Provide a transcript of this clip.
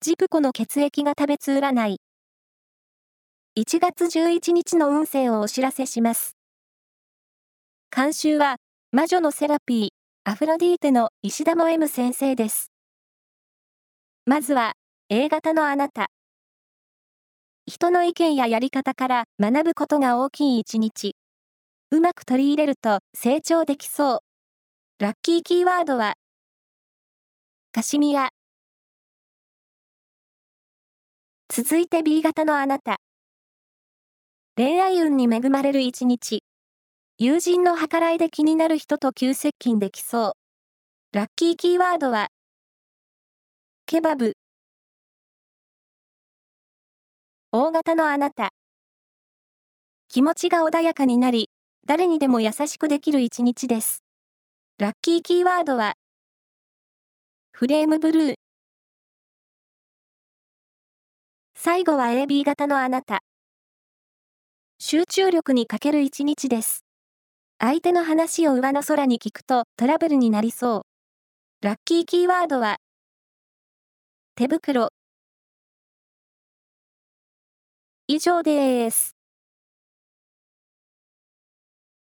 ジプコの血液が食べつ占い。1月11日の運勢をお知らせします。監修は、魔女のセラピー、アフロディーテの石田も M 先生です。まずは、A 型のあなた。人の意見ややり方から学ぶことが大きい一日。うまく取り入れると成長できそう。ラッキーキーワードは、カシミヤ。続いて B 型のあなた。恋愛運に恵まれる一日。友人の計らいで気になる人と急接近できそう。ラッキーキーワードは、ケバブ。大型のあなた。気持ちが穏やかになり、誰にでも優しくできる一日です。ラッキーキーワードは、フレームブルー。最後は AB 型のあなた。集中力に欠ける一日です。相手の話を上の空に聞くとトラブルになりそう。ラッキーキーワードは、手袋。以上です。